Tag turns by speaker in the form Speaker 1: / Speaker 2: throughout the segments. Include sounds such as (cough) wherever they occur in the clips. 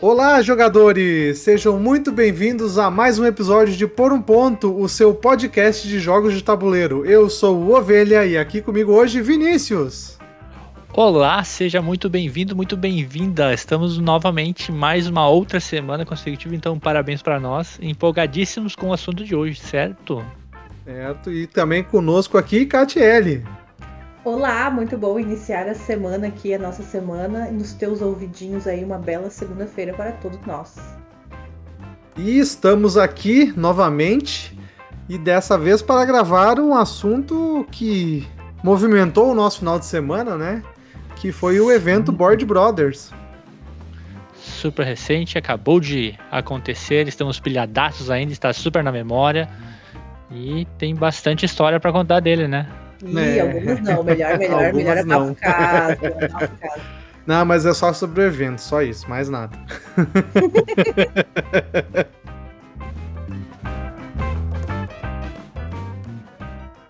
Speaker 1: Olá, jogadores! Sejam muito bem-vindos a mais um episódio de Por um Ponto, o seu podcast de jogos de tabuleiro. Eu sou o Ovelha e aqui comigo hoje, Vinícius.
Speaker 2: Olá, seja muito bem-vindo, muito bem-vinda. Estamos novamente mais uma outra semana consecutiva, então parabéns para nós. Empolgadíssimos com o assunto de hoje, certo?
Speaker 1: Certo, e também conosco aqui, Catiele.
Speaker 3: Olá, muito bom iniciar a semana aqui, a nossa semana, nos teus ouvidinhos aí, uma bela segunda-feira para todos nós.
Speaker 1: E estamos aqui novamente, e dessa vez para gravar um assunto que movimentou o nosso final de semana, né? Que foi o evento Board Brothers.
Speaker 2: Super recente, acabou de acontecer, estamos pilhadaços ainda, está super na memória. E tem bastante história para contar dele, né?
Speaker 3: Ih, é. algumas não. Melhor, melhor, melhor não. Casa, (laughs)
Speaker 1: não, mas é só sobre o evento, só isso, mais nada. (laughs)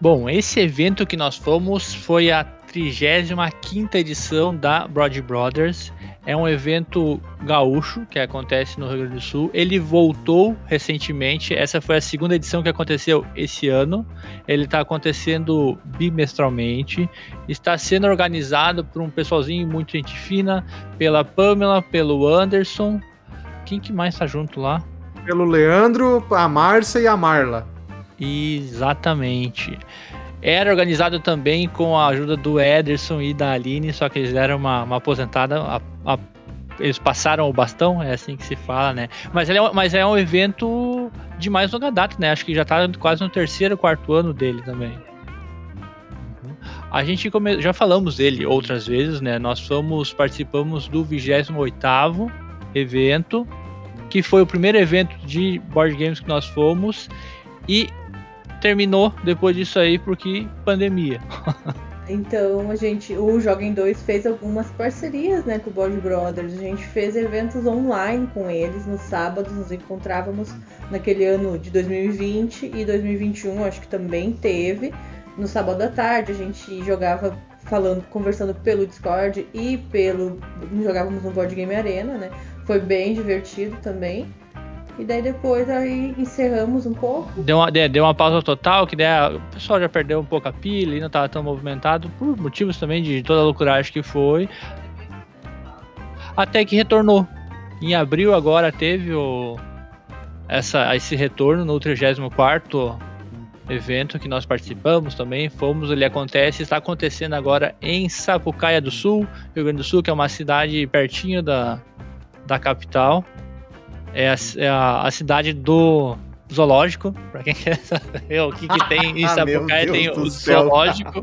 Speaker 2: Bom, esse evento que nós fomos foi a 35 edição da Broad Brothers é um evento gaúcho que acontece no Rio Grande do Sul. Ele voltou recentemente. Essa foi a segunda edição que aconteceu esse ano. Ele está acontecendo bimestralmente. Está sendo organizado por um pessoalzinho muito gente fina, pela Pamela, pelo Anderson. Quem que mais está junto lá?
Speaker 1: Pelo Leandro, a Márcia e a Marla.
Speaker 2: Exatamente. Era organizado também com a ajuda do Ederson e da Aline, só que eles deram uma, uma aposentada. A, a, eles passaram o bastão, é assim que se fala, né? Mas, é, mas é um evento de mais longa data, né? Acho que já está quase no terceiro, quarto ano dele também. A gente come... já falamos dele outras vezes, né? Nós fomos, participamos do 28º evento, que foi o primeiro evento de board games que nós fomos. E terminou depois disso aí porque pandemia. (laughs)
Speaker 3: Então a gente, o Joguem 2 fez algumas parcerias né, com o Board Brothers. A gente fez eventos online com eles. Nos sábados nos encontrávamos naquele ano de 2020 e 2021, acho que também teve. No sábado à tarde a gente jogava falando, conversando pelo Discord e pelo. jogávamos no Board Game Arena, né? Foi bem divertido também. E daí depois aí encerramos um pouco.
Speaker 2: Deu uma, deu uma pausa total, que daí o pessoal já perdeu um pouco a pilha e não estava tão movimentado, por motivos também de toda a loucuragem que foi. Até que retornou. Em abril agora teve o, essa, esse retorno no 34 evento que nós participamos também. Fomos, ele acontece, está acontecendo agora em Sapucaia do Sul, Rio Grande do Sul, que é uma cidade pertinho da, da capital é a, é a, a cidade do zoológico, pra quem quer saber o que, que tem em (laughs) ah, Sapucaí, tem o (laughs) zoológico.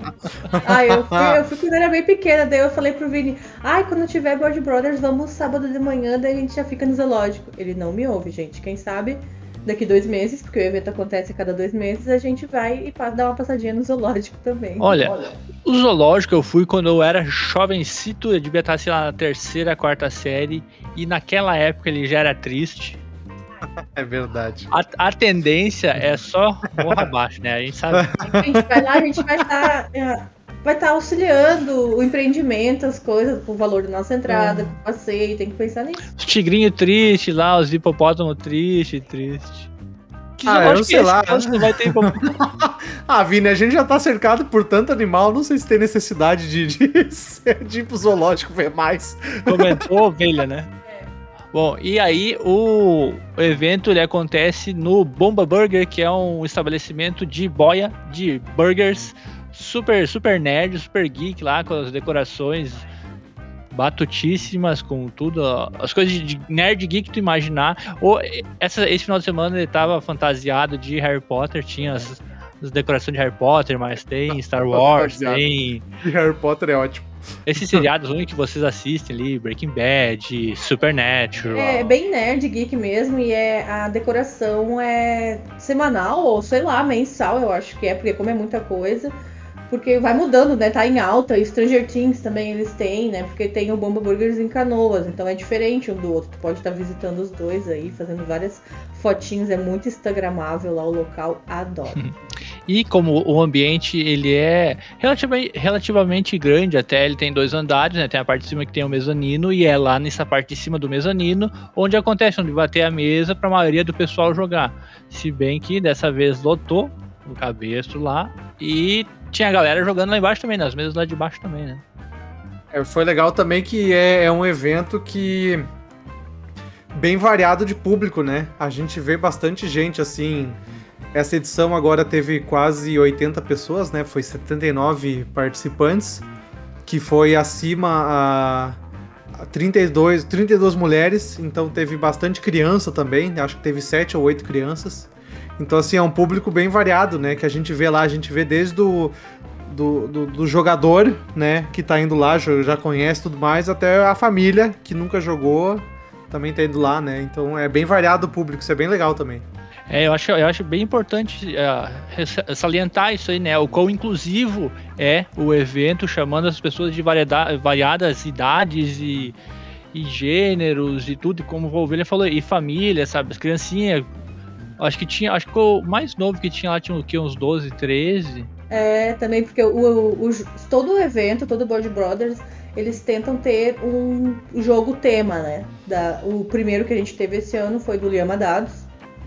Speaker 3: ah, eu fui, eu fui (laughs) quando era bem pequena, daí eu falei pro Vini, ai, quando tiver Board Brothers, vamos sábado de manhã, daí a gente já fica no zoológico. Ele não me ouve, gente, quem sabe daqui dois meses, porque o evento acontece a cada dois meses, a gente vai e dá uma passadinha no zoológico também.
Speaker 2: Olha, o zoológico eu fui quando eu era jovencito, eu devia estar, sei lá, na terceira, quarta série, e naquela época ele já era triste. (laughs)
Speaker 1: É verdade.
Speaker 2: A, a tendência é só morra abaixo, né? A gente sabe.
Speaker 3: A gente vai lá, a gente vai estar. Vai estar auxiliando o empreendimento, as coisas, o valor da nossa entrada, o passeio, tem que pensar nisso.
Speaker 2: Os tigrinhos tristes lá, os hipopótamos tristes, triste.
Speaker 1: Que ah, eu sei lá. Não vai ter (laughs) ah, Vini, a gente já tá cercado por tanto animal, não sei se tem necessidade de, de, (laughs) de ir pro zoológico ver mais.
Speaker 2: Comentou ovelha, né? Bom, e aí o, evento ele acontece no Bomba Burger, que é um estabelecimento de boia de burgers super super nerd, super geek lá com as decorações batutíssimas com tudo, as coisas de nerd geek que tu imaginar. Ou essa, esse final de semana ele tava fantasiado de Harry Potter, tinha as, as decorações de Harry Potter, mas tem Star Wars, tem.
Speaker 1: Harry Potter é ótimo.
Speaker 2: Esses seriados ruins que vocês assistem ali, Breaking Bad, Supernatural.
Speaker 3: É bem nerd geek mesmo, e é a decoração é semanal, ou sei lá, mensal, eu acho que é, porque como é muita coisa. Porque vai mudando, né? Tá em alta. E Stranger Things também eles têm, né? Porque tem o Bomba Burgers em Canoas. Então é diferente um do outro. Tu pode estar tá visitando os dois aí, fazendo várias fotinhos. É muito instagramável lá o local. Adoro. (laughs)
Speaker 2: E como o ambiente ele é relativamente, relativamente grande, até ele tem dois andares, né? Tem a parte de cima que tem o mezanino e é lá nessa parte de cima do mezanino onde acontece onde vai ter a mesa para a maioria do pessoal jogar. Se bem que dessa vez lotou o cabeço lá e tinha a galera jogando lá embaixo também, nas mesas lá de baixo também, né?
Speaker 1: É, foi legal também que é, é um evento que bem variado de público, né? A gente vê bastante gente assim. Essa edição agora teve quase 80 pessoas, né? Foi 79 participantes, que foi acima a 32, 32 mulheres, então teve bastante criança também, acho que teve 7 ou 8 crianças. Então, assim, é um público bem variado, né? Que a gente vê lá, a gente vê desde o do, do, do, jogador, né, que tá indo lá, já conhece tudo mais, até a família, que nunca jogou, também tá indo lá, né? Então é bem variado o público, isso é bem legal também.
Speaker 2: É, eu acho, eu acho bem importante uh, salientar isso aí, né? O quão inclusivo é o evento, chamando as pessoas de variadas idades e, e gêneros e tudo, como o Ovelha falou, e família, sabe? As criancinhas. Acho que tinha, acho que o mais novo que tinha lá tinha? Uns 12, 13.
Speaker 3: É, também porque o, o, o, todo o evento, todo o Board Brothers, eles tentam ter um jogo tema, né? Da, o primeiro que a gente teve esse ano foi do Liama Dados.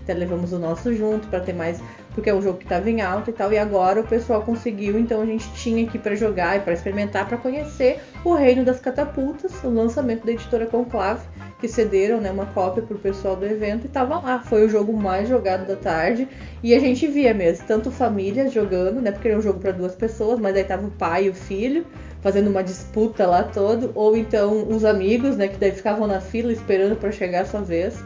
Speaker 3: Até levamos o nosso junto para ter mais. Porque é um jogo que estava em alta e tal. E agora o pessoal conseguiu, então a gente tinha aqui para jogar e para experimentar, para conhecer o Reino das Catapultas, o lançamento da editora Conclave que cederam né, uma cópia pro pessoal do evento e tava lá. Foi o jogo mais jogado da tarde. E a gente via mesmo, tanto famílias jogando, né? Porque era um jogo para duas pessoas, mas aí tava o pai e o filho fazendo uma disputa lá todo, ou então os amigos, né, que daí ficavam na fila esperando para chegar a sua vez.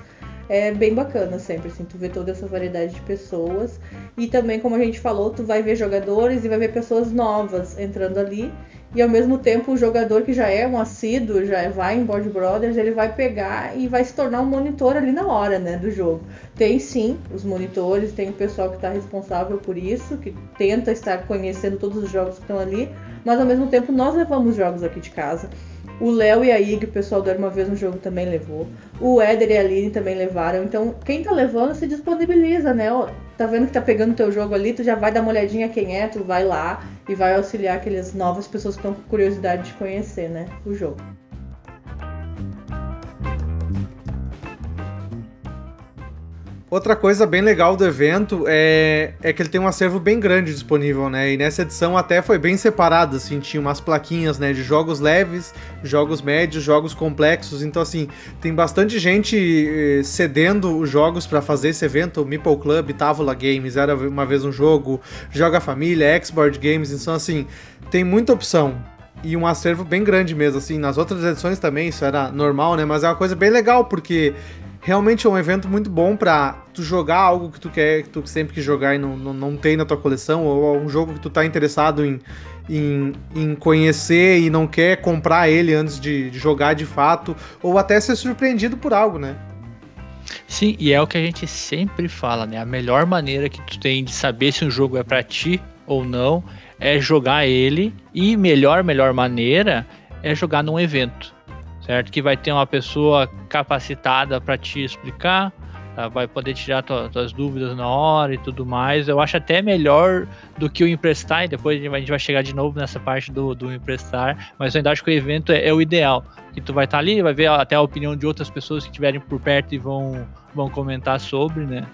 Speaker 3: É bem bacana sempre, assim, tu vê toda essa variedade de pessoas. E também, como a gente falou, tu vai ver jogadores e vai ver pessoas novas entrando ali e ao mesmo tempo o jogador que já é um assíduo, já vai em Board Brothers, ele vai pegar e vai se tornar um monitor ali na hora, né, do jogo. Tem sim os monitores, tem o pessoal que está responsável por isso, que tenta estar conhecendo todos os jogos que estão ali, mas ao mesmo tempo nós levamos jogos aqui de casa. O Léo e a Ig, o pessoal do Uma Vez no Jogo também levou. O Éder e a Aline também levaram. Então, quem tá levando se disponibiliza, né? tá vendo que tá pegando teu jogo ali, tu já vai dar uma olhadinha quem é, tu vai lá e vai auxiliar aquelas novas pessoas que estão com curiosidade de conhecer, né? O jogo.
Speaker 1: Outra coisa bem legal do evento é, é que ele tem um acervo bem grande disponível, né? E nessa edição até foi bem separado, assim, tinha umas plaquinhas, né, de jogos leves, jogos médios, jogos complexos. Então, assim, tem bastante gente eh, cedendo os jogos para fazer esse evento. Meeple Club, Távola Games, era uma vez um jogo, Joga Família, Xboard Games. Então, assim, tem muita opção e um acervo bem grande mesmo, assim. Nas outras edições também isso era normal, né? Mas é uma coisa bem legal, porque realmente é um evento muito bom para tu jogar algo que tu quer, que tu sempre quis jogar e não, não, não tem na tua coleção, ou um jogo que tu tá interessado em, em, em conhecer e não quer comprar ele antes de, de jogar de fato, ou até ser surpreendido por algo, né?
Speaker 2: Sim, e é o que a gente sempre fala, né? A melhor maneira que tu tem de saber se um jogo é para ti ou não é jogar ele e melhor melhor maneira é jogar num evento certo? Que vai ter uma pessoa capacitada para te explicar, tá? vai poder tirar tuas dúvidas na hora e tudo mais. Eu acho até melhor do que o emprestar, e depois a gente vai chegar de novo nessa parte do, do emprestar, mas eu ainda acho que o evento é, é o ideal. Que tu vai estar tá ali, vai ver até a opinião de outras pessoas que estiverem por perto e vão, vão comentar sobre, né?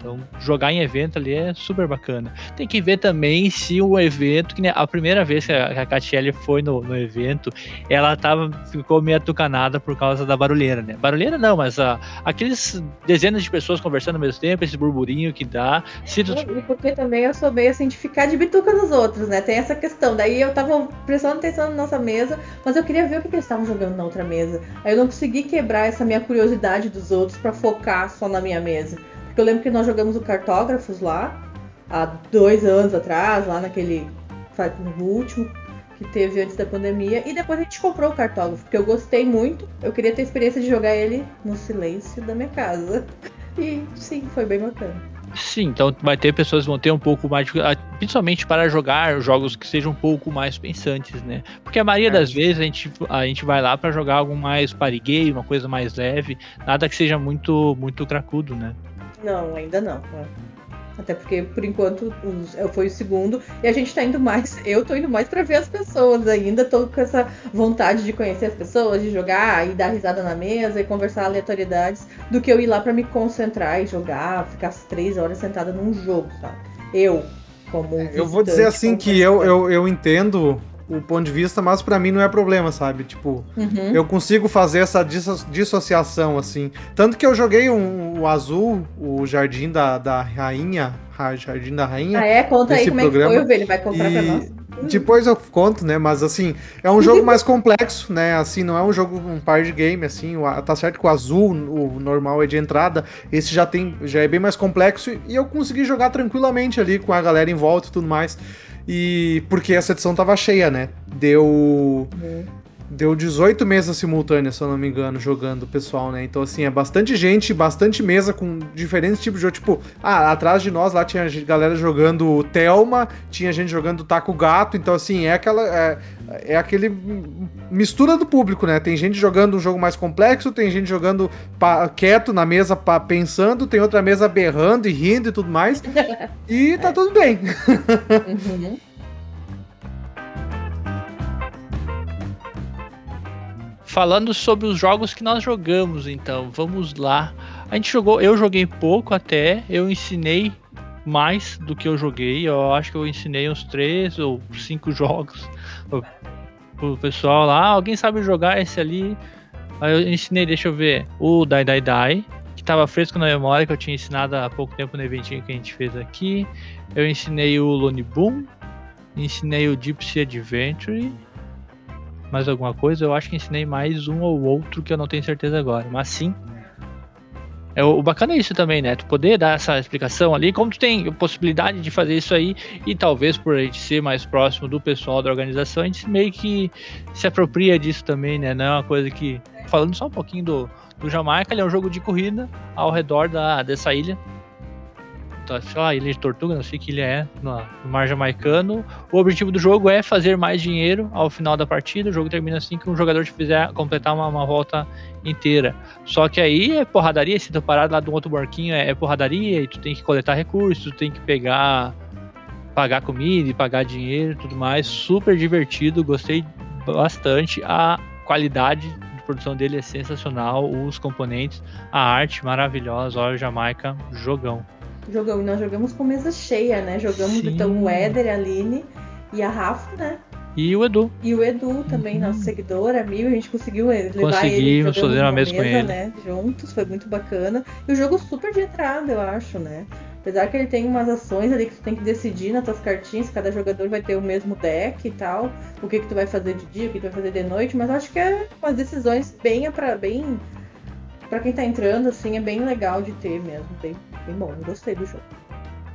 Speaker 2: Então, jogar em evento ali é super bacana. Tem que ver também se o evento, que a primeira vez que a, Catiele foi no, no, evento, ela tava, ficou meio atucanada por causa da barulheira, né? Barulheira não, mas a, aqueles dezenas de pessoas conversando ao mesmo tempo, esse burburinho que dá. Se tu...
Speaker 3: E porque também eu sou meio assim de ficar de bituca nos outros, né? Tem essa questão. Daí eu tava prestando atenção na nossa mesa, mas eu queria ver o que eles estavam jogando na outra mesa. Aí eu não consegui quebrar essa minha curiosidade dos outros para focar só na minha mesa. Porque eu lembro que nós jogamos o Cartógrafos lá, há dois anos atrás, lá naquele. no último que teve antes da pandemia. E depois a gente comprou o cartógrafo, porque eu gostei muito. Eu queria ter a experiência de jogar ele no silêncio da minha casa. E sim, foi bem bacana.
Speaker 2: Sim, então vai ter pessoas que vão ter um pouco mais, ah, principalmente para jogar jogos que sejam um pouco mais pensantes, né? Porque a maioria é. das vezes a gente, a gente vai lá para jogar algo mais party game, uma coisa mais leve, nada que seja muito muito cracudo, né?
Speaker 3: Não, ainda não. Até porque, por enquanto, os, fui o segundo. E a gente tá indo mais. (laughs) Eu tô indo mais pra ver as pessoas ainda. Tô com essa vontade de conhecer as pessoas, de jogar e dar risada na mesa e conversar aleatoriedades, do que eu ir lá pra me concentrar e jogar, ficar as três horas sentada num jogo, sabe? Eu, como.
Speaker 1: Eu vou dizer assim que eu, eu, eu entendo o ponto de vista, mas para mim não é problema, sabe? Tipo, uhum. eu consigo fazer essa disso dissociação, assim. Tanto que eu joguei um, o azul, o Jardim da, da Rainha, Jardim da Rainha.
Speaker 3: Ah, é? Conta aí como programa. é que foi, Ele vai contar e... pra nós.
Speaker 1: Depois eu conto, né? Mas assim, é um jogo mais complexo, né? Assim, não é um jogo um par de game, assim. Tá certo que o azul, o normal é de entrada. Esse já tem, já é bem mais complexo e eu consegui jogar tranquilamente ali com a galera em volta e tudo mais. E porque essa edição tava cheia, né? Deu. Uhum. Deu 18 mesas simultâneas, se eu não me engano, jogando o pessoal, né? Então, assim, é bastante gente, bastante mesa com diferentes tipos de jogo. Tipo, ah, atrás de nós lá tinha galera jogando Thelma, tinha gente jogando Taco Gato. Então, assim, é aquela. É, é aquele. mistura do público, né? Tem gente jogando um jogo mais complexo, tem gente jogando quieto na mesa pa, pensando, tem outra mesa berrando e rindo e tudo mais. (laughs) E tá tudo bem. Uhum.
Speaker 2: Falando sobre os jogos que nós jogamos, então, vamos lá. A gente jogou, eu joguei pouco até, eu ensinei mais do que eu joguei. Eu acho que eu ensinei uns três ou cinco (laughs) jogos pro pessoal lá. Alguém sabe jogar esse ali? Aí eu ensinei, deixa eu ver, o Dai Dai Dai, que tava fresco na memória, que eu tinha ensinado há pouco tempo no eventinho que a gente fez aqui. Eu ensinei o Lone Boom, ensinei o Gypsy Adventure mais alguma coisa, eu acho que ensinei mais um ou outro que eu não tenho certeza agora. Mas sim. É, o bacana é isso também, né? Tu poder dar essa explicação ali, como tu tem possibilidade de fazer isso aí, e talvez por a gente ser mais próximo do pessoal da organização, a gente meio que se apropria disso também, né? Não é uma coisa que. Falando só um pouquinho do, do Jamaica, ele é um jogo de corrida ao redor da, dessa ilha sei lá, Ilha de Tortuga, não sei que ilha é, no, mar jamaicano. O objetivo do jogo é fazer mais dinheiro ao final da partida. O jogo termina assim que um jogador te fizer completar uma, uma volta inteira. Só que aí é porradaria, se tu parar lá de um outro barquinho é, é porradaria, e tu tem que coletar recursos, tu tem que pegar, pagar comida e pagar dinheiro tudo mais. Super divertido, gostei bastante. A qualidade de produção dele é sensacional, os componentes, a arte maravilhosa, olha Jamaica, jogão
Speaker 3: jogamos, nós jogamos com mesa cheia, né? Jogamos Sim. então o Éder, a Aline e a Rafa, né?
Speaker 2: E o Edu.
Speaker 3: E o Edu também, uhum. nosso seguidor, amigo, a gente conseguiu levar
Speaker 2: Conseguimos ele fazer uma mesa, com ele.
Speaker 3: Né? Juntos, foi muito bacana. E o jogo super de entrada, eu acho, né? Apesar que ele tem umas ações ali que tu tem que decidir nas tuas cartinhas, cada jogador vai ter o mesmo deck e tal, o que que tu vai fazer de dia, o que tu vai fazer de noite, mas acho que é umas decisões bem para bem para quem tá entrando assim, é bem legal de ter mesmo, bem bem bom. Gostei do jogo.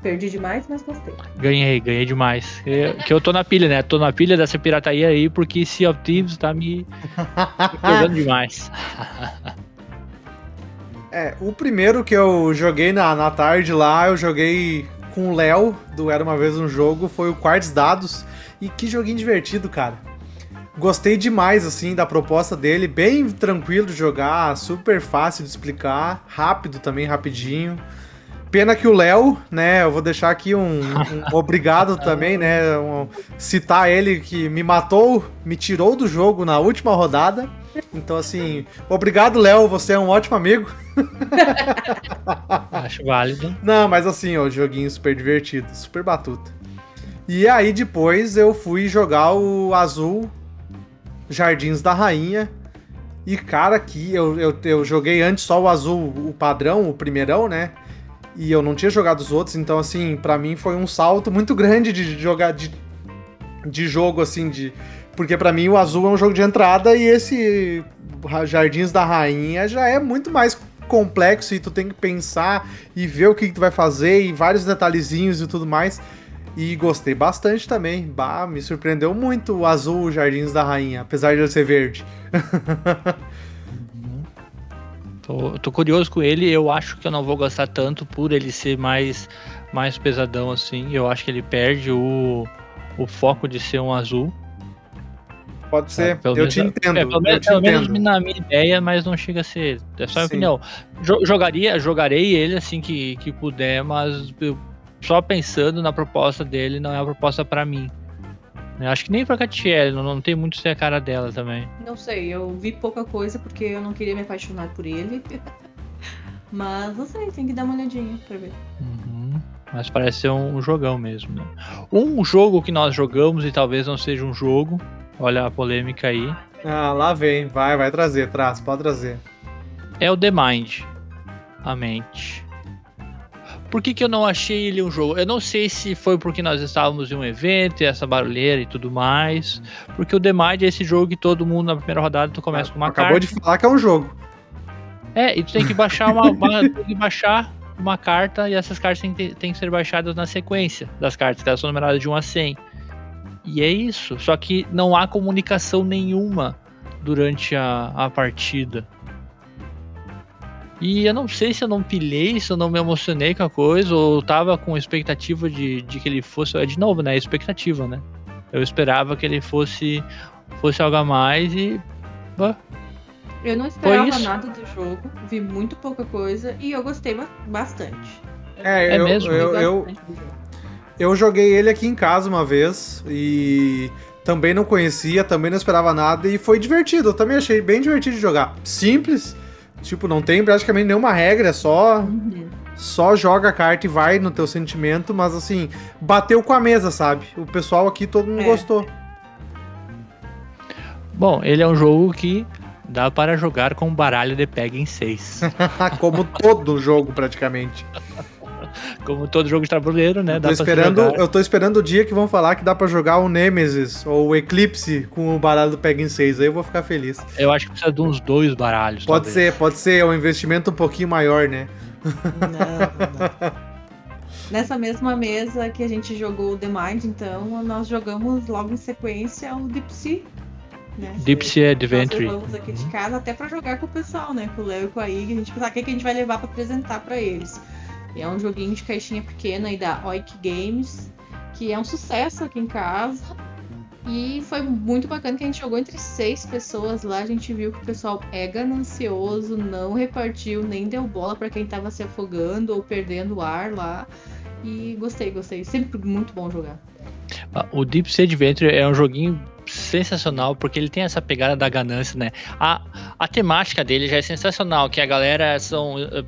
Speaker 3: Perdi demais, mas gostei.
Speaker 2: Ganhei, ganhei demais. Eu, que eu tô na pilha, né? Tô na pilha dessa pirataria aí, porque Sea of Thieves tá me, me (laughs) demais.
Speaker 1: É, o primeiro que eu joguei na, na tarde lá, eu joguei com o Léo, do Era Uma Vez Um Jogo, foi o Quartz Dados. E que joguinho divertido, cara. Gostei demais, assim, da proposta dele. Bem tranquilo de jogar, super fácil de explicar, rápido também, rapidinho. Pena que o Léo, né, eu vou deixar aqui um, um (laughs) obrigado também, né, um, citar ele que me matou, me tirou do jogo na última rodada. Então, assim, obrigado, Léo, você é um ótimo amigo. (laughs)
Speaker 2: Acho válido.
Speaker 1: Não, mas assim, ó, joguinho super divertido, super batuta. E aí depois eu fui jogar o azul Jardins da Rainha. E cara, aqui eu, eu, eu joguei antes só o azul, o padrão, o primeirão, né? e eu não tinha jogado os outros, então assim, para mim foi um salto muito grande de jogar de, de jogo assim de porque para mim o azul é um jogo de entrada e esse Jardins da Rainha já é muito mais complexo e tu tem que pensar e ver o que, que tu vai fazer e vários detalhezinhos e tudo mais. E gostei bastante também. Bah, me surpreendeu muito o azul Jardins da Rainha, apesar de ele ser verde. (laughs)
Speaker 2: Tô, tô, curioso com ele, eu acho que eu não vou gostar tanto por ele ser mais, mais pesadão assim. Eu acho que ele perde o, o foco de ser um azul.
Speaker 1: Pode ser, é, eu, menos, te entendo. É,
Speaker 2: pelo, menos, pelo menos na minha ideia, mas não chega a ser. É só a opinião. jogaria, jogarei ele assim que, que puder, mas eu só pensando na proposta dele, não é a proposta para mim. Eu acho que nem pra Catiele, não, não tem muito ser a cara dela também.
Speaker 3: Não sei, eu vi pouca coisa porque eu não queria me apaixonar por ele. (laughs) Mas não sei, tem que dar uma olhadinha pra ver.
Speaker 2: Uhum. Mas parece ser um, jogão mesmo, né? Um jogo que nós jogamos e talvez não seja um jogo. Olha a polêmica aí.
Speaker 1: Ah, lá vem. Vai, vai trazer, traz, pode trazer.
Speaker 2: É o The Mind. A mente. Por que, que eu não achei ele um jogo? Eu não sei se foi porque nós estávamos em um evento e essa barulheira e tudo mais. Porque o The Mind é esse jogo que todo mundo na primeira rodada tu começa com uma
Speaker 1: Acabou carta. Acabou de falar que é um jogo.
Speaker 2: É, e tu tem que baixar uma, uma (laughs) tem que baixar uma carta e essas cartas têm, têm que ser baixadas na sequência das cartas, que elas são numeradas de 1 a 100. E é isso. Só que não há comunicação nenhuma durante a, a partida. E eu não sei se eu não pilhei, se eu não me emocionei com a coisa, ou tava com expectativa de, de que ele fosse. É de novo, né? Expectativa, né? Eu esperava que ele fosse, fosse algo a mais e.
Speaker 3: eu não esperava nada do jogo, vi muito pouca coisa e eu gostei bastante.
Speaker 1: É, é eu, mesmo? Eu, eu, eu joguei ele aqui em casa uma vez e também não conhecia, também não esperava nada e foi divertido. Eu também achei bem divertido de jogar. Simples, Tipo, não tem praticamente nenhuma regra, é só. Uhum. Só joga a carta e vai no teu sentimento, mas assim, bateu com a mesa, sabe? O pessoal aqui todo mundo é. gostou.
Speaker 2: Bom, ele é um jogo que dá para jogar com baralho de peg em 6. (laughs)
Speaker 1: Como todo jogo, praticamente.
Speaker 2: Como todo jogo de tabuleiro, né?
Speaker 1: Dá tô esperando, eu tô esperando o dia que vão falar que dá pra jogar o Nemesis ou o Eclipse com o baralho do Peg 6. Aí eu vou ficar feliz.
Speaker 2: Eu acho que precisa de uns dois baralhos.
Speaker 1: Pode talvez. ser, pode ser. É um investimento um pouquinho maior, né?
Speaker 3: Não, não. Nessa mesma mesa que a gente jogou o The Mind, então, nós jogamos logo em sequência o Deep Sea.
Speaker 2: Né? Deep Sea Adventure.
Speaker 3: Nós aqui de casa até para jogar com o pessoal, né? Com o Léo e com a Ig. A gente pensar o que, que a gente vai levar para apresentar para eles. É um joguinho de caixinha pequena aí da Oik Games, que é um sucesso aqui em casa. E foi muito bacana que a gente jogou entre seis pessoas lá. A gente viu que o pessoal é ganancioso, não repartiu, nem deu bola para quem tava se afogando ou perdendo ar lá. E gostei, gostei. Sempre muito bom jogar.
Speaker 2: Ah, o Deep Sea Adventure é um joguinho sensacional porque ele tem essa pegada da ganância, né? A, a temática dele já é sensacional, que a galera são uh,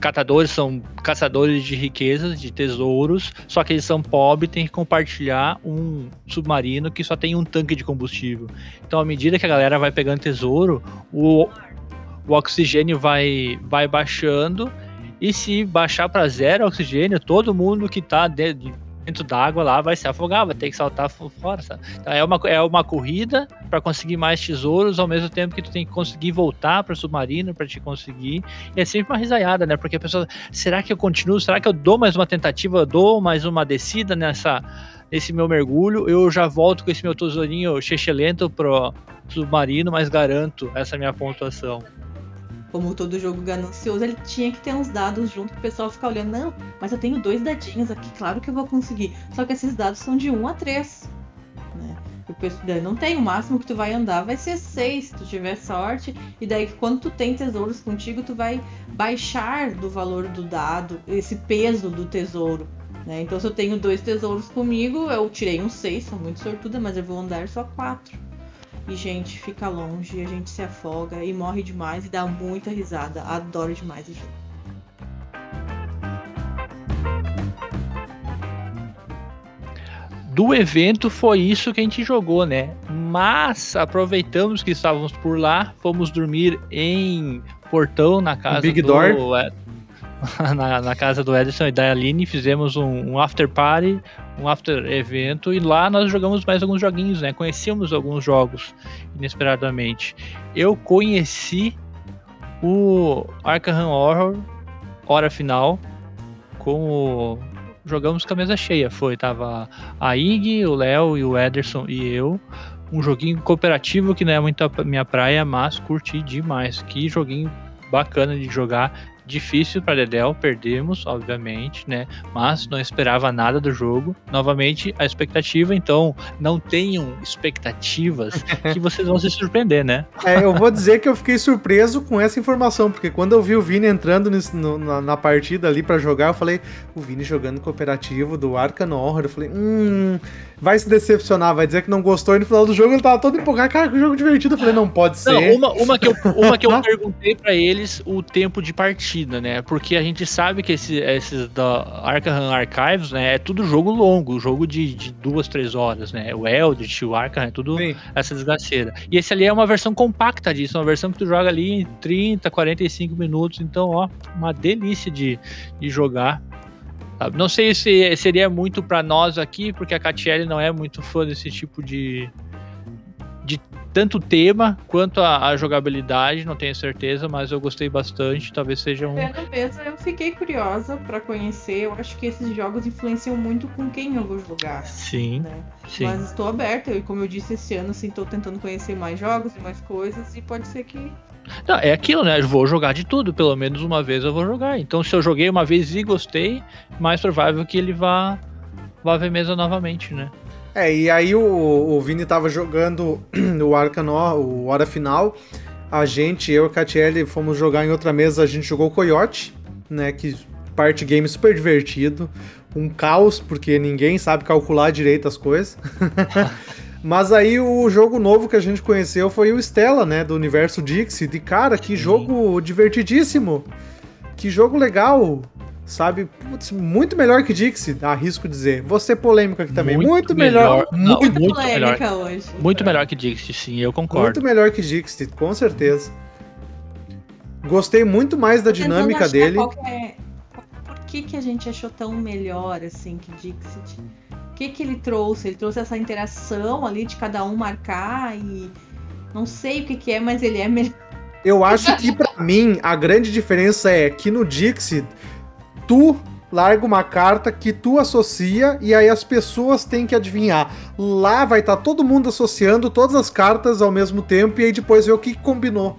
Speaker 2: catadores são caçadores de riquezas, de tesouros, só que eles são pobres, tem que compartilhar um submarino que só tem um tanque de combustível. Então, à medida que a galera vai pegando tesouro, o, o oxigênio vai, vai baixando. E se baixar para zero oxigênio, todo mundo que está dentro dentro d'água lá vai se afogar, vai ter que saltar fora. Sabe? Então é uma, é uma corrida para conseguir mais tesouros, ao mesmo tempo que tu tem que conseguir voltar para o submarino para te conseguir. E é sempre uma risaiada, né? Porque a pessoa, será que eu continuo? Será que eu dou mais uma tentativa? Eu dou mais uma descida nessa nesse meu mergulho? Eu já volto com esse meu tesourinho chechelento pro submarino, mas garanto essa minha pontuação
Speaker 3: como todo jogo ganancioso, ele tinha que ter uns dados junto que o pessoal ficar olhando. Não, mas eu tenho dois dadinhos aqui, claro que eu vou conseguir. Só que esses dados são de 1 a 3. Né? O não tem, o máximo que tu vai andar vai ser 6, se tu tiver sorte. E daí, quando tu tem tesouros contigo, tu vai baixar do valor do dado, esse peso do tesouro. Né? Então, se eu tenho dois tesouros comigo, eu tirei um 6, sou muito sortuda, mas eu vou andar só 4 e gente fica longe, a gente se afoga e morre demais e dá muita risada. Adoro demais o jogo.
Speaker 2: Do evento foi isso que a gente jogou, né? Mas aproveitamos que estávamos por lá, fomos dormir em Portão na casa
Speaker 1: Big
Speaker 2: do
Speaker 1: Door. (laughs)
Speaker 2: na, na, casa do Edson e da Aline, fizemos um, um, after party, um after evento, e lá nós jogamos mais alguns joguinhos, né? Conhecemos alguns jogos inesperadamente. Eu conheci o Arkham Horror, hora final, com o... Jogamos com a mesa cheia, foi, tava a Ig, o Léo e o Ederson e eu, um joguinho cooperativo que não é muito a minha praia, mas curti demais. Que joguinho bacana de jogar difícil para Dedel, perdemos, obviamente, né? Mas não esperava nada do jogo. Novamente, a expectativa, então, não tenham expectativas (laughs) que vocês vão se surpreender, né?
Speaker 1: É, eu vou dizer que eu fiquei surpreso com essa informação, porque quando eu vi o Vini entrando nesse, no, na, na, partida ali para jogar, eu falei, o Vini jogando cooperativo do Arcan Horror, eu falei, hum, vai se decepcionar, vai dizer que não gostou e no final do jogo ele tava todo empolgado, cara, que jogo divertido. Eu falei, não pode ser. Não,
Speaker 2: uma, uma que eu, uma que eu (laughs) perguntei para eles o tempo de partida, né? Porque a gente sabe que esse, esses da Arkham Archives, né, é tudo jogo longo, jogo de, de duas, três horas, né? O Eldritch, o Arkham, é tudo Sim. essa desgraceira. E esse ali é uma versão compacta disso, uma versão que tu joga ali em 30, 45 minutos, então, ó, uma delícia de, de jogar. Não sei se seria muito para nós aqui, porque a Catiele não é muito fã desse tipo de, de tanto tema quanto a, a, jogabilidade, não tenho certeza, mas eu gostei bastante. Talvez seja um.
Speaker 3: Pelo mesmo, eu fiquei curiosa para conhecer. Eu acho que esses jogos influenciam muito com quem eu vou jogar.
Speaker 2: Sim. Né? sim.
Speaker 3: Mas estou aberta, e como eu disse esse ano, assim, estou tentando conhecer mais jogos e mais coisas, e pode ser que
Speaker 2: não, é aquilo, né? Eu vou jogar de tudo, pelo menos uma vez eu vou jogar. Então, se eu joguei uma vez e gostei, mais provável que ele vá, vá ver mesa novamente, né?
Speaker 1: É, e aí o, o Vini tava jogando (clears throat) o Arcanor, o Hora Final. A gente, eu e a Catiele, fomos jogar em outra mesa, a gente jogou o Coyote, né? Que parte game super divertido. Um caos, porque ninguém sabe calcular direito as coisas. (laughs) Mas aí o jogo novo que a gente conheceu foi o Stella, né? Do universo Dixie. De cara, que Sim. jogo divertidíssimo. Que jogo legal. Sabe? Putz, muito melhor que Dixie, arrisco dizer. Vou ser polêmico aqui também. Muito, muito melhor.
Speaker 2: melhor. Não, muito, muito melhor. Hoje. Muito melhor que Dixie, sim, eu concordo.
Speaker 1: Muito melhor que Dixie, com certeza. Gostei muito mais da dinâmica dele.
Speaker 3: É... Por que, que a gente achou tão melhor assim que Dixit? O que, que ele trouxe? Ele trouxe essa interação ali de cada um marcar e não sei o que, que é, mas ele é melhor.
Speaker 1: Eu acho que para (laughs) mim a grande diferença é que no Dixit tu larga uma carta que tu associa e aí as pessoas têm que adivinhar. Lá vai estar tá todo mundo associando todas as cartas ao mesmo tempo e aí depois ver o que combinou.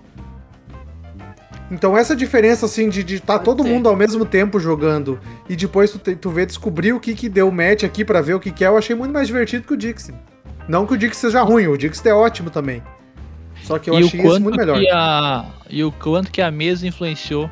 Speaker 1: Então essa diferença assim de estar tá todo mundo ao mesmo tempo jogando e depois tu, te, tu vê descobrir o que que deu match aqui para ver o que que é, eu achei muito mais divertido que o Dixie. Não que o Dixie seja ruim, o Dixie é ótimo também. Só que eu e achei isso muito melhor.
Speaker 2: A... E o quanto que a mesa influenciou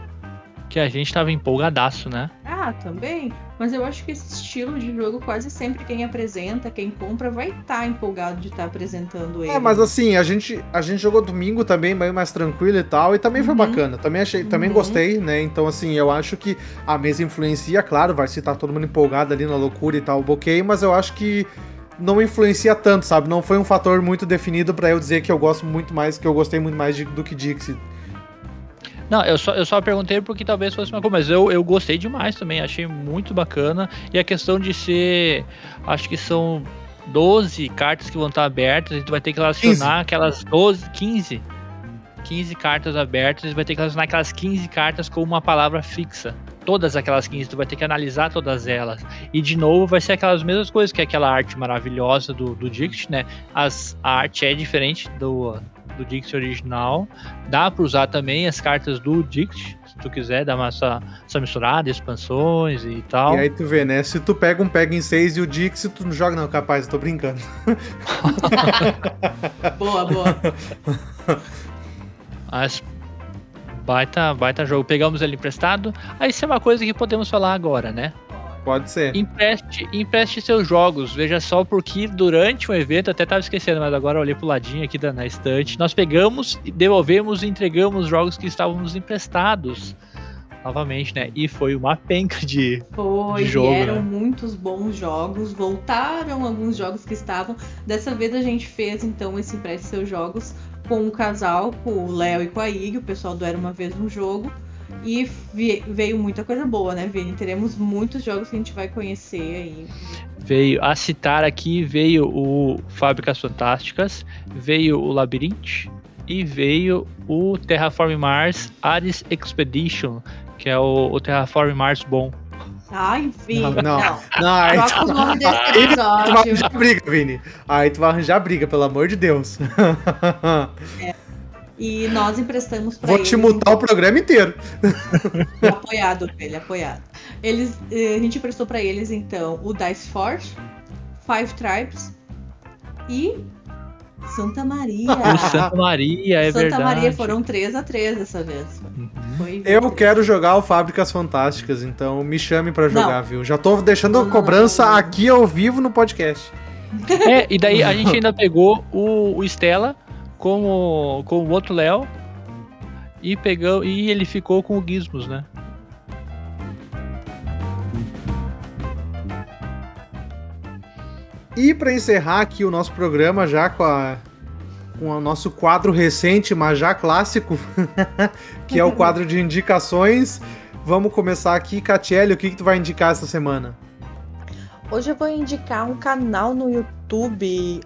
Speaker 2: que a gente tava empolgadaço, né?
Speaker 3: Ah, também. Mas eu acho que esse estilo de jogo, quase sempre quem apresenta, quem compra, vai estar tá empolgado de estar tá apresentando é, ele.
Speaker 1: É, mas assim, a gente, a gente jogou domingo também, bem mais tranquilo e tal, e também uhum. foi bacana. Também achei, também uhum. gostei, né? Então, assim, eu acho que a mesa influencia, claro, vai se estar tá todo mundo empolgado ali na loucura e tal, o bloqueio, mas eu acho que não influencia tanto, sabe? Não foi um fator muito definido para eu dizer que eu gosto muito mais, que eu gostei muito mais de, do que Dixie.
Speaker 2: Não, eu só, eu só perguntei porque talvez fosse uma coisa, mas eu, eu gostei demais também, achei muito bacana. E a questão de ser. Acho que são 12 cartas que vão estar abertas, e tu vai ter que relacionar 15. aquelas 12, 15. 15 cartas abertas, e vai ter que relacionar aquelas 15 cartas com uma palavra fixa. Todas aquelas 15, tu vai ter que analisar todas elas. E de novo vai ser aquelas mesmas coisas, que é aquela arte maravilhosa do, do Dict, né? As, a arte é diferente do, do Dix original. Dá para usar também as cartas do Dix, se tu quiser, dar uma essa, essa misturada, expansões e tal.
Speaker 1: E aí tu vê, né? Se tu pega um Pega em 6 e o Dix, tu não joga, não, capaz, eu tô brincando. (laughs)
Speaker 3: boa, boa. (laughs)
Speaker 2: Mas baita, baita jogo. Pegamos ele emprestado. Aí isso é uma coisa que podemos falar agora, né?
Speaker 1: Pode ser.
Speaker 2: Empreste, empreste seus jogos. Veja só, porque durante o evento, até estava esquecendo, mas agora eu olhei pro ladinho aqui da, na estante. Nós pegamos, devolvemos e entregamos jogos que estávamos emprestados. Novamente, né? E foi uma penca de,
Speaker 3: foi,
Speaker 2: de jogo.
Speaker 3: Eram
Speaker 2: né?
Speaker 3: muitos bons jogos. Voltaram alguns jogos que estavam. Dessa vez a gente fez então esse empreste seus jogos com um casal, com o Léo e com a Ig, o pessoal do Era uma vez um jogo. E veio muita coisa boa, né, Vini? Teremos muitos jogos que a gente vai conhecer aí.
Speaker 2: Veio a citar aqui, veio o Fábricas Fantásticas, veio o Labyrinth e veio o Terraform Mars Ares Expedition, que é o, o Terraform Mars bom.
Speaker 3: Ai, Vini. Não,
Speaker 1: não. não. não aí, tu, o nome desse (laughs) aí tu vai arranjar briga, Vini. Aí tu vai arranjar briga, pelo amor de Deus.
Speaker 3: É. E nós emprestamos para
Speaker 1: Vou te mutar o programa inteiro.
Speaker 3: Apoiado, ele, apoiado. Eles, eh, a gente emprestou para eles, então, o Dice Force, Five Tribes e Santa Maria. (laughs)
Speaker 2: O Santa Maria, é
Speaker 3: Santa
Speaker 2: verdade.
Speaker 3: Maria foram 3 a 3 dessa vez.
Speaker 2: Uhum.
Speaker 3: Foi
Speaker 1: Eu quero jogar o Fábricas Fantásticas, então me chame pra jogar, viu? Já tô deixando
Speaker 3: Não, não,
Speaker 1: cobrança
Speaker 3: não, não.
Speaker 1: aqui ao vivo no podcast.
Speaker 2: É, e daí a gente ainda pegou o, o Stella com o, com o outro Léo e pegou e ele ficou com o Gizmos, né?
Speaker 1: E pra encerrar aqui o nosso programa já com a com o nosso quadro recente, mas já clássico, (laughs) que é o quadro de indicações. Vamos começar aqui, Catiele, o que, que tu vai indicar essa semana?
Speaker 3: Hoje eu vou indicar um canal no YouTube,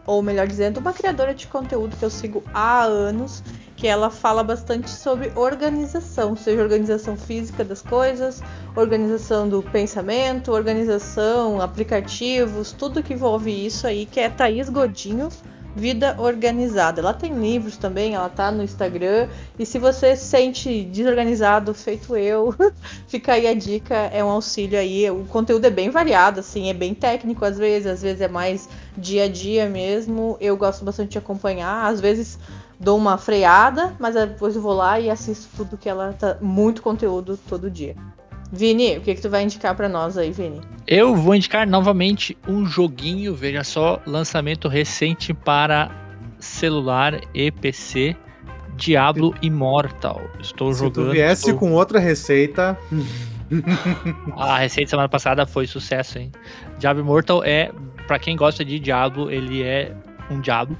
Speaker 3: ou melhor dizendo, uma criadora de conteúdo que eu sigo há anos, que ela fala bastante sobre organização, seja organização física das coisas, organização do pensamento, organização, aplicativos, tudo que envolve isso aí, que é Thaís Godinho. Vida Organizada. Ela tem livros também, ela tá no Instagram. E se você se sente desorganizado, feito eu, (laughs) fica aí a dica, é um auxílio aí. O conteúdo é bem variado, assim, é bem técnico às vezes, às vezes é mais dia a dia mesmo. Eu gosto bastante de acompanhar, às vezes dou uma freada, mas depois eu vou lá e assisto tudo que ela tá. Muito conteúdo todo dia. Vini, o que, que tu vai indicar para nós aí, Vini?
Speaker 2: Eu vou indicar novamente um joguinho, veja só, lançamento recente para celular e PC, Diablo Immortal. Estou
Speaker 1: Se
Speaker 2: jogando.
Speaker 1: tu viesse
Speaker 2: estou-
Speaker 1: com outra receita, (laughs)
Speaker 2: A receita semana passada foi sucesso, hein? Diablo Immortal é, pra quem gosta de Diablo, ele é um Diablo.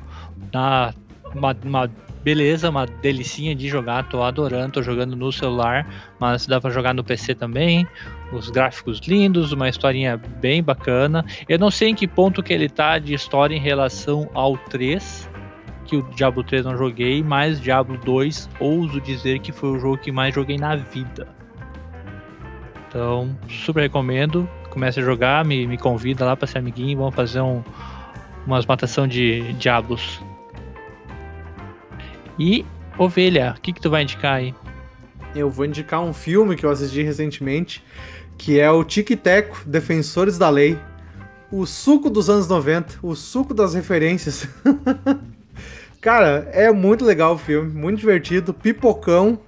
Speaker 2: Na, uma, uma beleza, uma delicinha de jogar. Tô adorando, tô jogando no celular, mas dá pra jogar no PC também. Os gráficos lindos, uma historinha bem bacana. Eu não sei em que ponto que ele tá de história em relação ao 3, que o Diablo 3 não joguei, mas Diablo 2, ouso dizer que foi o jogo que mais joguei na vida. Então, super recomendo. Comece a jogar, me, me convida lá pra ser amiguinho. Vamos fazer um, umas matação de diabos. E, ovelha, o que, que tu vai indicar aí?
Speaker 1: eu vou indicar um filme que eu assisti recentemente, que é o Tic Teco, Defensores da Lei. O suco dos anos 90, o suco das referências. (laughs) Cara, é muito legal o filme, muito divertido, pipocão.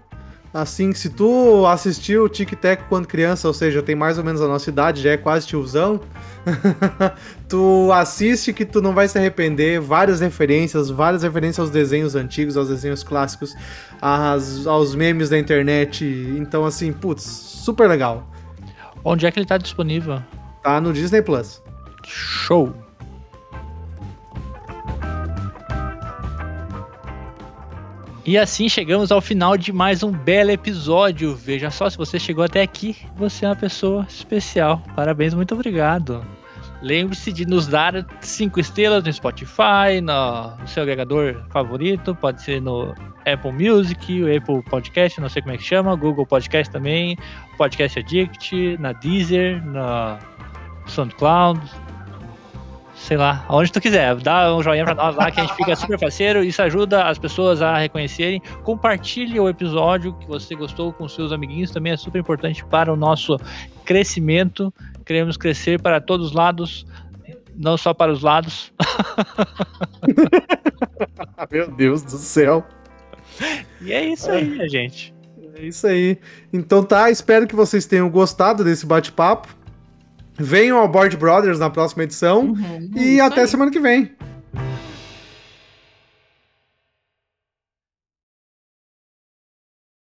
Speaker 1: Assim, se tu assistiu o Tic Teco quando criança, ou seja, tem mais ou menos a nossa idade, já é quase tiozão, (laughs) tu assiste que tu não vai se arrepender. Várias referências, várias referências aos desenhos antigos, aos desenhos clássicos, às- aos memes da internet. Então, assim, putz, super legal.
Speaker 2: Onde é que ele tá disponível?
Speaker 1: Tá no Disney Plus.
Speaker 2: Show! E assim chegamos ao final de mais um belo episódio. Veja só, se você chegou até aqui, você é uma pessoa especial. Parabéns, muito obrigado. Lembre-se de nos dar cinco estrelas no Spotify, no, seu agregador favorito, pode ser no Apple Music, o Apple Podcast, não sei como é que chama, Google Podcast também, Podcast Addict, na Deezer, na SoundCloud, sei lá, aonde tu quiser, dá um joinha pra nós lá que a gente fica super parceiro, isso ajuda as pessoas a reconhecerem. Compartilhe o episódio que você gostou com seus amiguinhos, também é super importante para o nosso crescimento. Queremos crescer para todos os lados, não só para os lados. (laughs)
Speaker 1: Meu Deus do céu.
Speaker 2: E é isso aí, minha gente.
Speaker 1: É isso aí. Então tá, espero que vocês tenham gostado desse bate-papo. Venham ao Board Brothers na próxima edição.
Speaker 3: Uhum,
Speaker 1: E
Speaker 3: isso
Speaker 1: até
Speaker 3: aí.
Speaker 1: semana que vem.